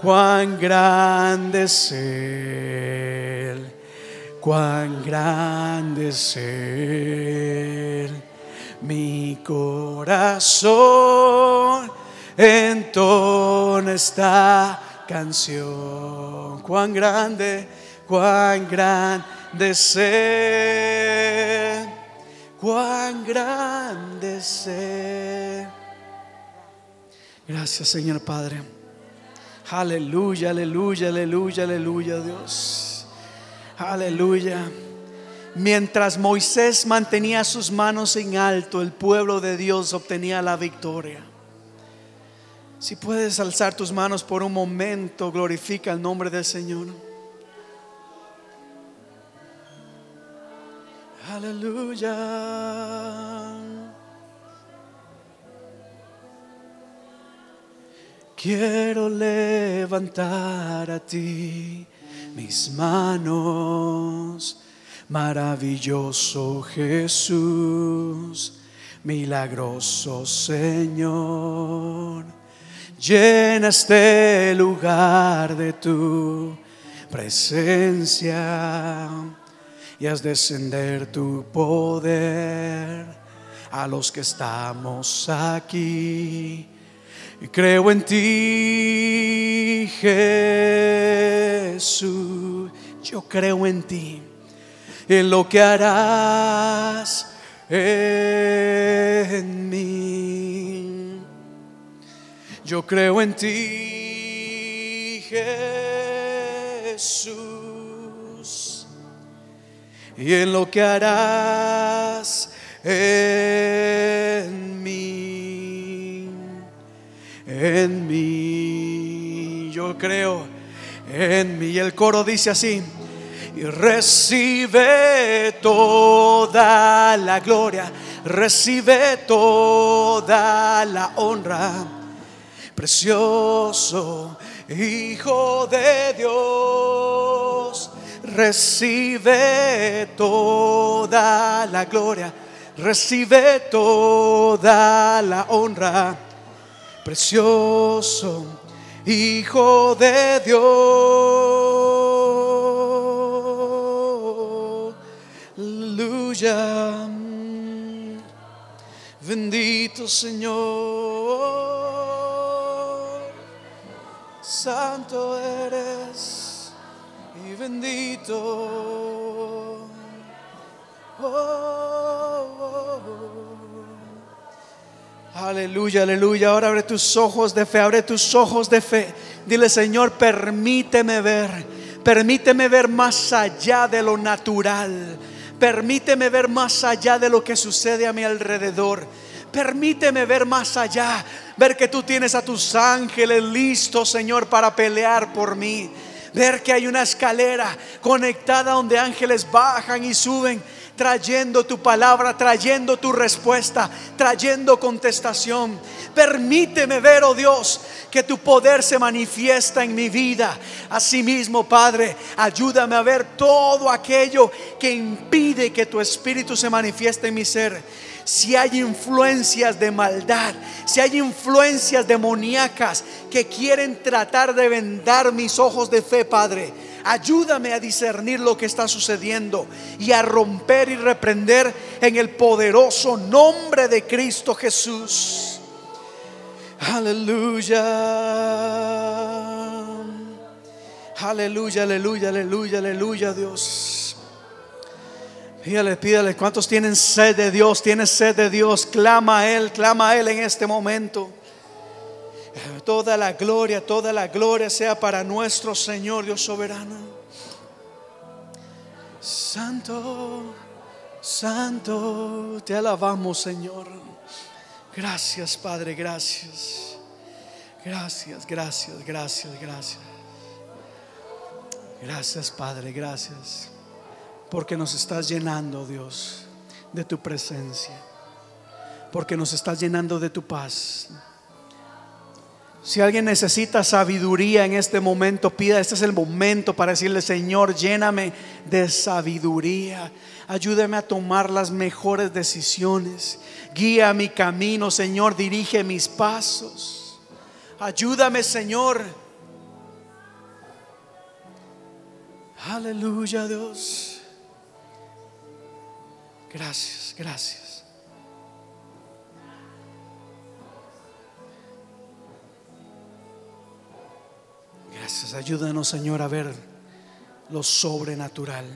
cuán grande es Él, cuán grande es Él. Mi corazón entona esta canción. Cuán grande, cuán grande es Él, cuán grande es. Gracias, Señor Padre. Aleluya, aleluya, aleluya, aleluya, Dios. Aleluya. Mientras Moisés mantenía sus manos en alto, el pueblo de Dios obtenía la victoria. Si puedes alzar tus manos por un momento, glorifica el nombre del Señor. Aleluya. Quiero levantar a ti mis manos, maravilloso Jesús, milagroso Señor. Llena este lugar de tu presencia y haz descender tu poder a los que estamos aquí. Y creo en ti, Jesús. Yo creo en ti, en lo que harás en mí. Yo creo en ti, Jesús, y en lo que harás en mí. Yo creo en mí. El coro dice así. Y recibe toda la gloria, recibe toda la honra precioso Hijo de Dios, recibe toda la gloria, recibe toda la honra, precioso Hijo de Dios. Aleluya. Bendito Señor, santo eres y bendito. Oh. Aleluya, aleluya. Ahora abre tus ojos de fe, abre tus ojos de fe. Dile, Señor, permíteme ver, permíteme ver más allá de lo natural. Permíteme ver más allá de lo que sucede a mi alrededor. Permíteme ver más allá, ver que tú tienes a tus ángeles listos, Señor, para pelear por mí. Ver que hay una escalera conectada donde ángeles bajan y suben, trayendo tu palabra, trayendo tu respuesta, trayendo contestación. Permíteme ver, oh Dios, que tu poder se manifiesta en mi vida. Asimismo, Padre, ayúdame a ver todo aquello que impide que tu espíritu se manifieste en mi ser. Si hay influencias de maldad, si hay influencias demoníacas que quieren tratar de vendar mis ojos de fe, Padre, ayúdame a discernir lo que está sucediendo y a romper y reprender en el poderoso nombre de Cristo Jesús. Aleluya. Aleluya, aleluya, aleluya, aleluya, Dios. Pídale, pídale, ¿cuántos tienen sed de Dios? Tienes sed de Dios. Clama a Él, clama a Él en este momento. Toda la gloria, toda la gloria sea para nuestro Señor Dios soberano. Santo, santo, te alabamos Señor. Gracias Padre, gracias. Gracias, gracias, gracias, gracias. Gracias Padre, gracias. Porque nos estás llenando, Dios, de tu presencia. Porque nos estás llenando de tu paz. Si alguien necesita sabiduría en este momento, pida, este es el momento para decirle, Señor, lléname de sabiduría. Ayúdame a tomar las mejores decisiones. Guía mi camino, Señor, dirige mis pasos. Ayúdame, Señor. Aleluya, Dios. Gracias, gracias. Gracias, ayúdanos Señor a ver lo sobrenatural.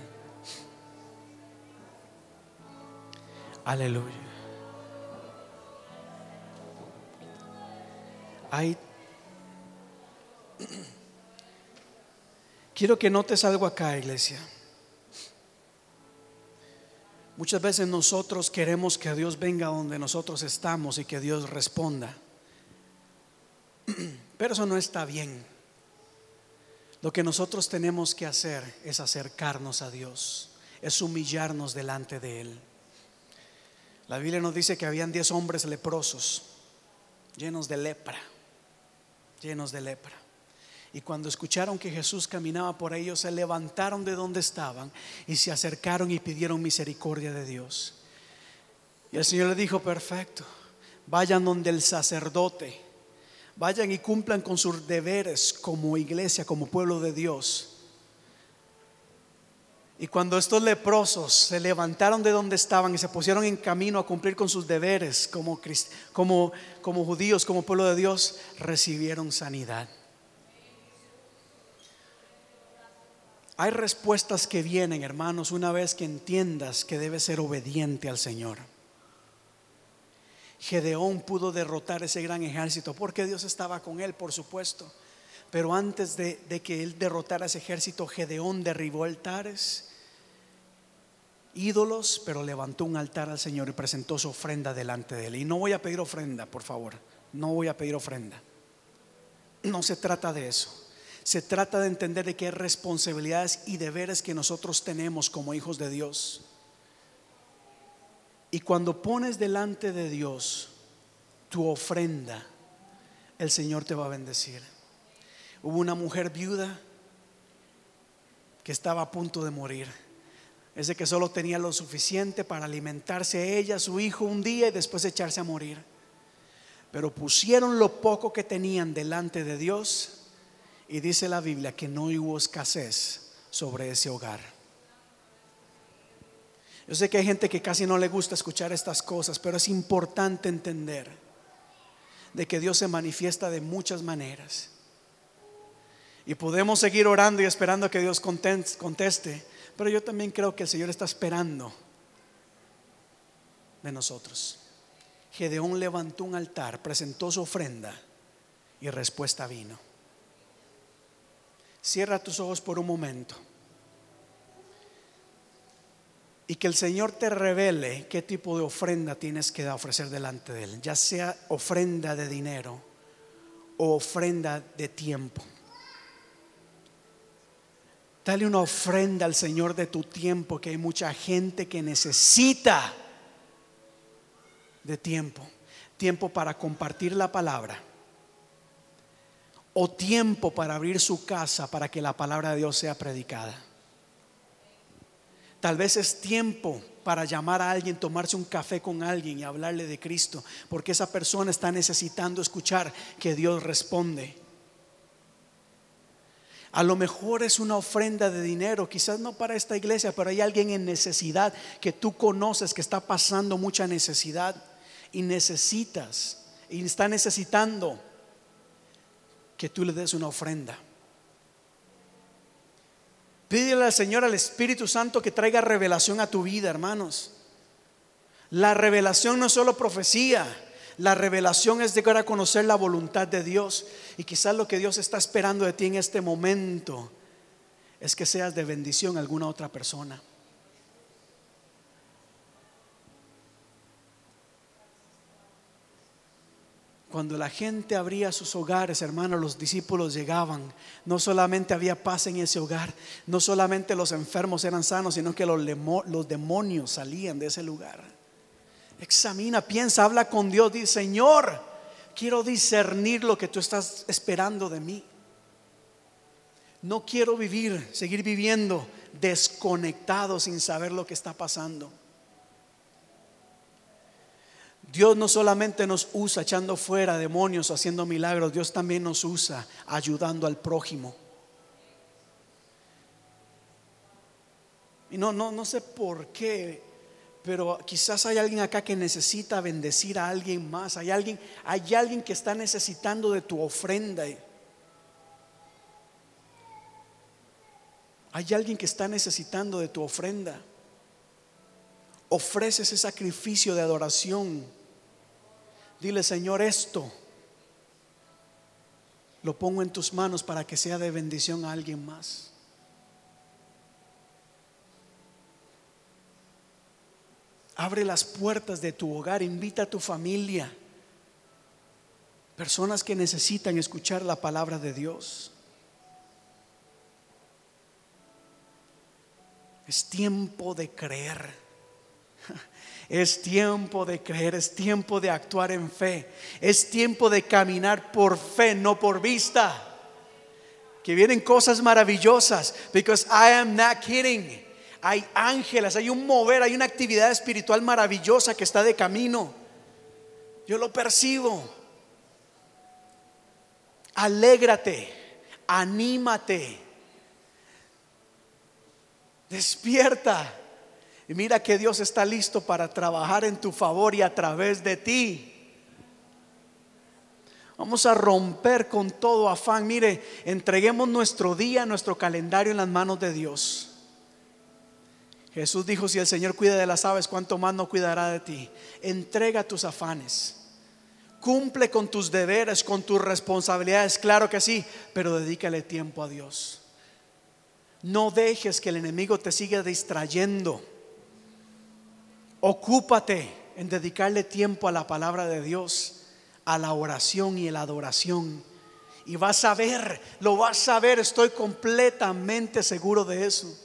Aleluya. Hay Quiero que notes algo acá, iglesia. Muchas veces nosotros queremos que Dios venga donde nosotros estamos y que Dios responda. Pero eso no está bien. Lo que nosotros tenemos que hacer es acercarnos a Dios, es humillarnos delante de Él. La Biblia nos dice que habían diez hombres leprosos, llenos de lepra, llenos de lepra. Y cuando escucharon que Jesús caminaba por ellos, se levantaron de donde estaban y se acercaron y pidieron misericordia de Dios. Y el Señor le dijo, perfecto, vayan donde el sacerdote, vayan y cumplan con sus deberes como iglesia, como pueblo de Dios. Y cuando estos leprosos se levantaron de donde estaban y se pusieron en camino a cumplir con sus deberes como, como, judíos, como pueblo de Dios, recibieron sanidad. Hay respuestas que vienen, hermanos, una vez que entiendas que debes ser obediente al Señor. Gedeón pudo derrotar ese gran ejército porque Dios estaba con él, por supuesto. Pero antes de, que él derrotara ese ejército, Gedeón derribó altares, ídolos, pero levantó un altar al Señor y presentó su ofrenda delante de él. Y no voy a pedir ofrenda, por favor. No voy a pedir ofrenda. No se trata de eso. Se trata de entender de qué responsabilidades y deberes que nosotros tenemos como hijos de Dios. Y cuando pones delante de Dios tu ofrenda, el Señor te va a bendecir. Hubo una mujer viuda que estaba a punto de morir. Es de que solo tenía lo suficiente para alimentarse ella, su hijo un día y después echarse a morir. Pero pusieron lo poco que tenían delante de Dios y dice la Biblia que no hubo escasez sobre ese hogar. Yo sé que hay gente que casi no le gusta escuchar estas cosas, pero es importante entender de que Dios se manifiesta de muchas maneras. Y podemos seguir orando y esperando que Dios conteste, pero yo también creo que el Señor está esperando de nosotros. Gedeón levantó un altar, presentó su ofrenda y respuesta vino. Cierra tus ojos por un momento. Y que el Señor te revele qué tipo de ofrenda tienes que ofrecer delante de Él, ya sea ofrenda de dinero o ofrenda de tiempo. Dale una ofrenda al Señor de tu tiempo, que hay mucha gente que necesita de tiempo. Tiempo para compartir la palabra o tiempo para abrir su casa para que la palabra de Dios sea predicada. Tal vez es tiempo para llamar a alguien, tomarse un café con alguien y hablarle de Cristo, porque esa persona está necesitando escuchar que Dios responde. A lo mejor es una ofrenda de dinero, quizás no para esta iglesia, pero hay alguien en necesidad que tú conoces que está pasando mucha necesidad y necesitas y está necesitando que tú le des una ofrenda. Pídele al Señor, al Espíritu Santo, que traiga revelación a tu vida, hermanos. La revelación no es solo profecía, la revelación es llegar a conocer la voluntad de Dios. Y quizás lo que Dios está esperando de ti en este momento es que seas de bendición a alguna otra persona. Cuando la gente abría sus hogares, hermanos, los discípulos llegaban. No solamente había paz en ese hogar, no solamente los enfermos eran sanos, sino que los, demonios salían de ese lugar. Examina, piensa, habla con Dios, dice, Señor, quiero discernir lo que tú estás esperando de mí. No quiero vivir, seguir viviendo desconectado sin saber lo que está pasando. Dios no solamente nos usa echando fuera demonios o haciendo milagros, Dios también nos usa ayudando al prójimo. Y no, no, no sé por qué, pero quizás hay alguien acá que necesita bendecir a alguien más. Hay alguien, hay alguien que está necesitando de tu ofrenda. Hay alguien que está necesitando de tu ofrenda. Ofrece ese sacrificio de adoración Dile, Señor, esto lo pongo en tus manos para que sea de bendición a alguien más. Abre las puertas de tu hogar, invita a tu familia, personas que necesitan escuchar la palabra de Dios. Es tiempo de creer. Es tiempo de creer, es tiempo de actuar en fe. Es tiempo de caminar por fe, no por vista. Que vienen cosas maravillosas. Because I am not kidding. Hay ángeles, hay un mover, hay una actividad espiritual maravillosa que está de camino. Yo lo percibo. Alégrate, anímate, despierta. Y mira que Dios está listo para trabajar en tu favor y a través de ti. Vamos a romper con todo afán. Mire, entreguemos nuestro día, nuestro calendario en las manos de Dios. Jesús dijo, si el Señor cuida de las aves, ¿cuánto más no cuidará de ti? Entrega tus afanes. Cumple con tus deberes, con tus responsabilidades, claro que sí, pero dedícale tiempo a Dios. No dejes que el enemigo te siga distrayendo. Ocúpate en dedicarle tiempo a la palabra de Dios, a la oración y a la adoración. Y vas a ver, lo vas a ver, estoy completamente seguro de eso.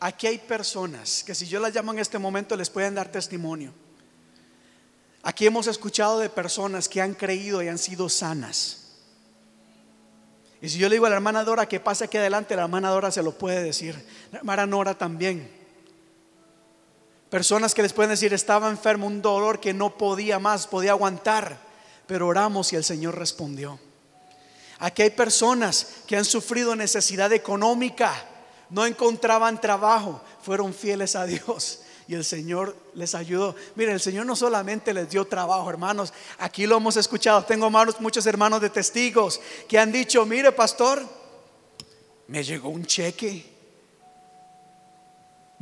Aquí hay personas que si yo las llamo en este momento les pueden dar testimonio. Aquí hemos escuchado de personas que han creído y han sido sanas. Y si yo le digo a la hermana Dora que pase aquí adelante, la hermana Dora se lo puede decir. La hermana Nora también. Personas que les pueden decir, estaba enfermo, un dolor que no podía más, podía aguantar. Pero oramos y el Señor respondió. Aquí hay personas que han sufrido necesidad económica no encontraban trabajo, fueron fieles a Dios y el Señor les ayudó. Miren, el Señor no solamente les dio trabajo, hermanos, aquí lo hemos escuchado. Tengo muchos hermanos de testigos que han dicho, mire, pastor, me llegó un cheque.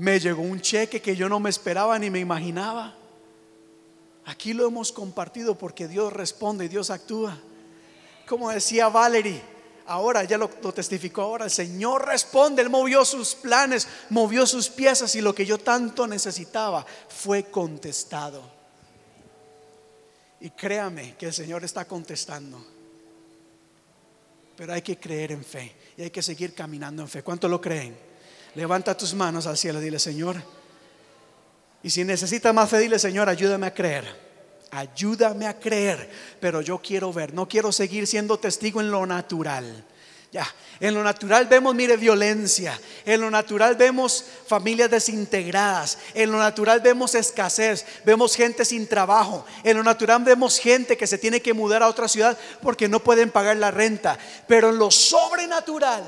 Me llegó un cheque que yo no me esperaba ni me imaginaba. Aquí lo hemos compartido porque Dios responde y Dios actúa. Como decía Valerie, ahora, ya lo, testificó ahora, el Señor responde, Él movió sus planes, movió sus piezas y lo que yo tanto necesitaba fue contestado. Y créame que el Señor está contestando. Pero hay que creer en fe y hay que seguir caminando en fe. ¿Cuánto lo creen? Levanta tus manos al cielo dile, Señor. Y si necesita más fe, dile, Señor, ayúdame a creer ayúdame a creer, pero yo quiero ver, no quiero seguir siendo testigo en lo natural. Ya, en lo natural vemos, mire, violencia. En lo natural vemos familias desintegradas. En lo natural vemos escasez. Vemos gente sin trabajo. En lo natural vemos gente que se tiene que mudar a otra ciudad porque no pueden pagar la renta. Pero en lo sobrenatural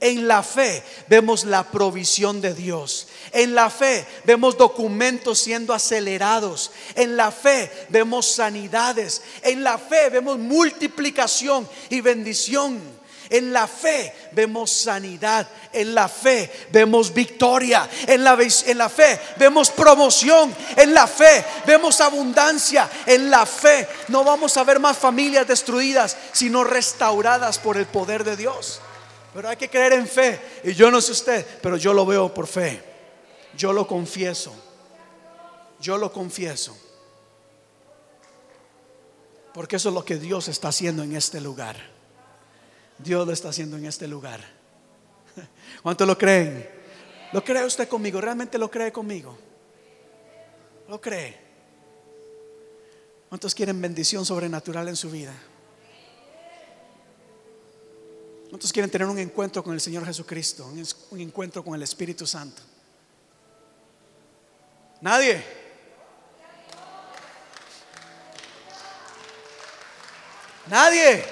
en la fe vemos la provisión de Dios. En la fe vemos documentos siendo acelerados. En la fe vemos sanidades. En la fe vemos multiplicación y bendición. En la fe vemos sanidad. En la fe vemos victoria. En la, en la, fe vemos promoción. En la fe vemos abundancia. En la fe no vamos a ver más familias destruidas, sino restauradas por el poder de Dios. Pero hay que creer en fe. Y yo no sé usted, pero yo lo veo por fe. Yo lo confieso. Yo lo confieso. Porque eso es lo que Dios está haciendo en este lugar. Dios lo está haciendo en este lugar. ¿Cuánto lo creen? ¿Lo cree usted conmigo? ¿Realmente lo cree conmigo? ¿Lo cree? ¿Cuántos quieren bendición sobrenatural en su vida? ¿Cuántos quieren tener un encuentro con el Señor Jesucristo? Un, encuentro con el Espíritu Santo. Nadie. Nadie.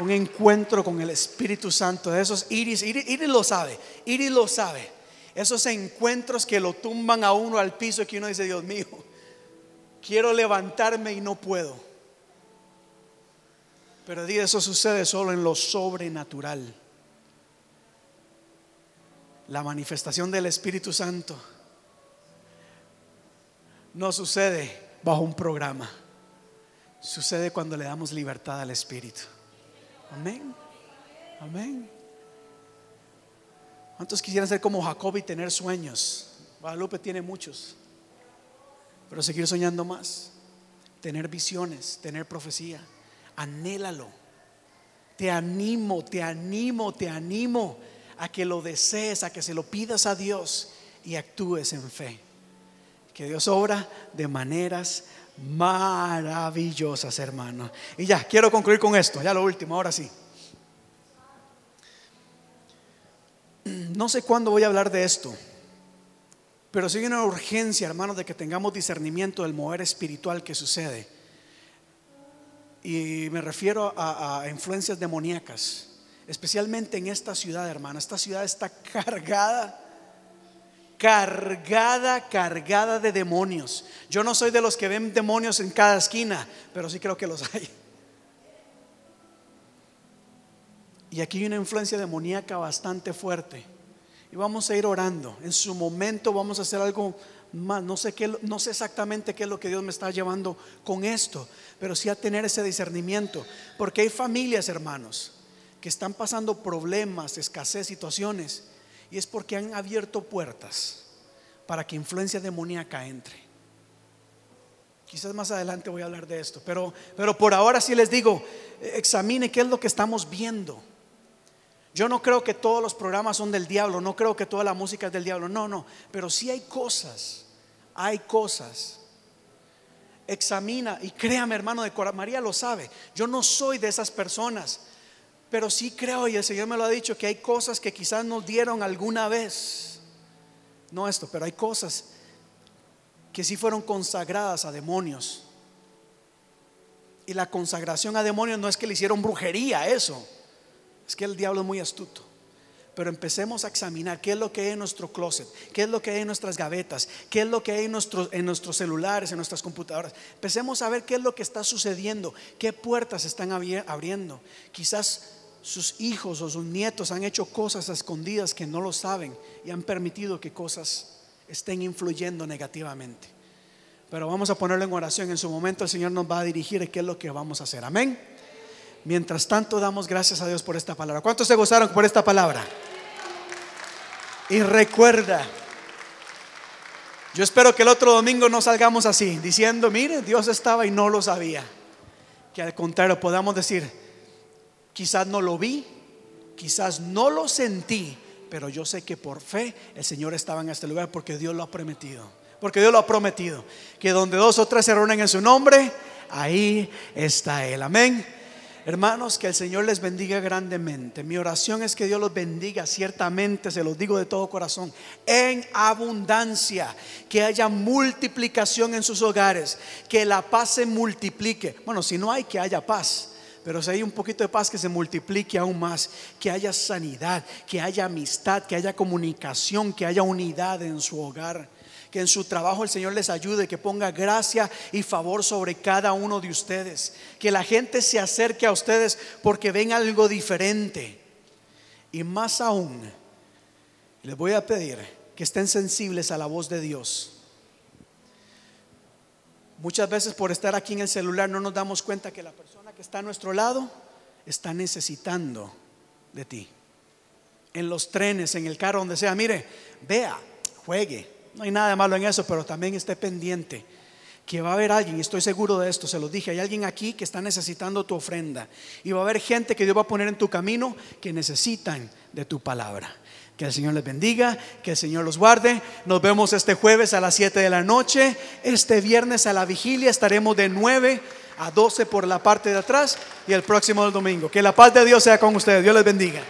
Un encuentro con el Espíritu Santo. De esos iris, iris, iris lo sabe. Iris lo sabe. Esos encuentros que lo tumban a uno al piso y que uno dice, Dios mío, quiero levantarme y no puedo. Pero eso sucede solo en lo sobrenatural. La manifestación del Espíritu Santo no sucede bajo un programa. Sucede cuando le damos libertad al Espíritu. Amén. Amén. ¿Cuántos quisieran ser como Jacob y tener sueños? Guadalupe tiene muchos. Pero seguir soñando más. Tener visiones, tener profecía anhélalo. Te animo, te animo, te animo a que lo desees, a que se lo pidas a Dios y actúes en fe. Que Dios obra de maneras maravillosas, hermano. Y ya, quiero concluir con esto, ya lo último, ahora sí. No sé cuándo voy a hablar de esto, pero sí hay una urgencia, hermano, de que tengamos discernimiento del mover espiritual que sucede. Y me refiero a, influencias demoníacas, especialmente en esta ciudad, hermano. Esta ciudad está cargada cargada, cargada de demonios. Yo no soy de los que ven demonios en cada esquina, pero sí creo que los hay. Y aquí hay una influencia demoníaca bastante fuerte. Y vamos a ir orando. En su momento vamos a hacer algo No sé, qué, no sé exactamente qué es lo que Dios me está llevando con esto, pero sí a tener ese discernimiento. Porque hay familias, hermanos, que están pasando problemas, escasez, situaciones y es porque han abierto puertas para que influencia demoníaca entre. Quizás más adelante voy a hablar de esto, pero, pero por ahora sí les digo, examine qué es lo que estamos viendo. Yo no creo que todos los programas son del diablo, no creo que toda la música es del diablo, no, no, pero sí hay cosas, hay cosas. Examina y créame hermano de Cora, María lo sabe, yo no soy de esas personas pero sí creo, y el Señor me lo ha dicho, que hay cosas que quizás nos dieron alguna vez. No esto, pero hay cosas que sí fueron consagradas a demonios. Y la consagración a demonios no es que le hicieron brujería, eso. Es que el diablo es muy astuto. Pero empecemos a examinar qué es lo que hay en nuestro closet, qué es lo que hay en nuestras gavetas, qué es lo que hay en, en nuestros celulares, en nuestras computadoras. Empecemos a ver qué es lo que está sucediendo, qué puertas están abriendo. Quizás sus hijos o sus nietos han hecho cosas escondidas que no lo saben y han permitido que cosas estén influyendo negativamente. Pero vamos a ponerlo en oración. En su momento el Señor nos va a dirigir qué es lo que vamos a hacer. Amén. Mientras tanto damos gracias a Dios por esta palabra. ¿Cuántos se gozaron por esta palabra? Y recuerda, yo espero que el otro domingo no salgamos así, diciendo, mire, Dios estaba y no lo sabía. Que al contrario podamos decir, Quizás no lo vi, quizás no lo sentí, pero yo sé que por fe el Señor estaba en este lugar porque Dios lo ha prometido. Porque Dios lo ha prometido. Que donde dos o tres se reúnen en su nombre, ahí está Él. Amén. Hermanos, que el Señor les bendiga grandemente. Mi oración es que Dios los bendiga, ciertamente, se los digo de todo corazón, en abundancia, que haya multiplicación en sus hogares, que la paz se multiplique. Bueno, si no hay, que haya paz pero si hay un poquito de paz que se multiplique aún más, que haya sanidad, que haya amistad, que haya comunicación, que haya unidad en su hogar. Que en su trabajo el Señor les ayude, que ponga gracia y favor sobre cada uno de ustedes. Que la gente se acerque a ustedes porque ven algo diferente. Y más aún, les voy a pedir que estén sensibles a la voz de Dios. Muchas veces por estar aquí en el celular no nos damos cuenta que la persona que está a nuestro lado está necesitando de ti. En los trenes, en el carro, donde sea, mire, vea, juegue. No hay nada de malo en eso, pero también esté pendiente que va a haber alguien, estoy seguro de esto, se lo dije, hay alguien aquí que está necesitando tu ofrenda. Y va a haber gente que Dios va a poner en tu camino que necesitan de tu palabra. Que el Señor les bendiga, que el Señor los guarde. Nos vemos este jueves a las 7 de la noche. Este viernes a la vigilia estaremos de 9 a 12 por la parte de atrás y el próximo domingo. Que la paz de Dios sea con ustedes. Dios les bendiga.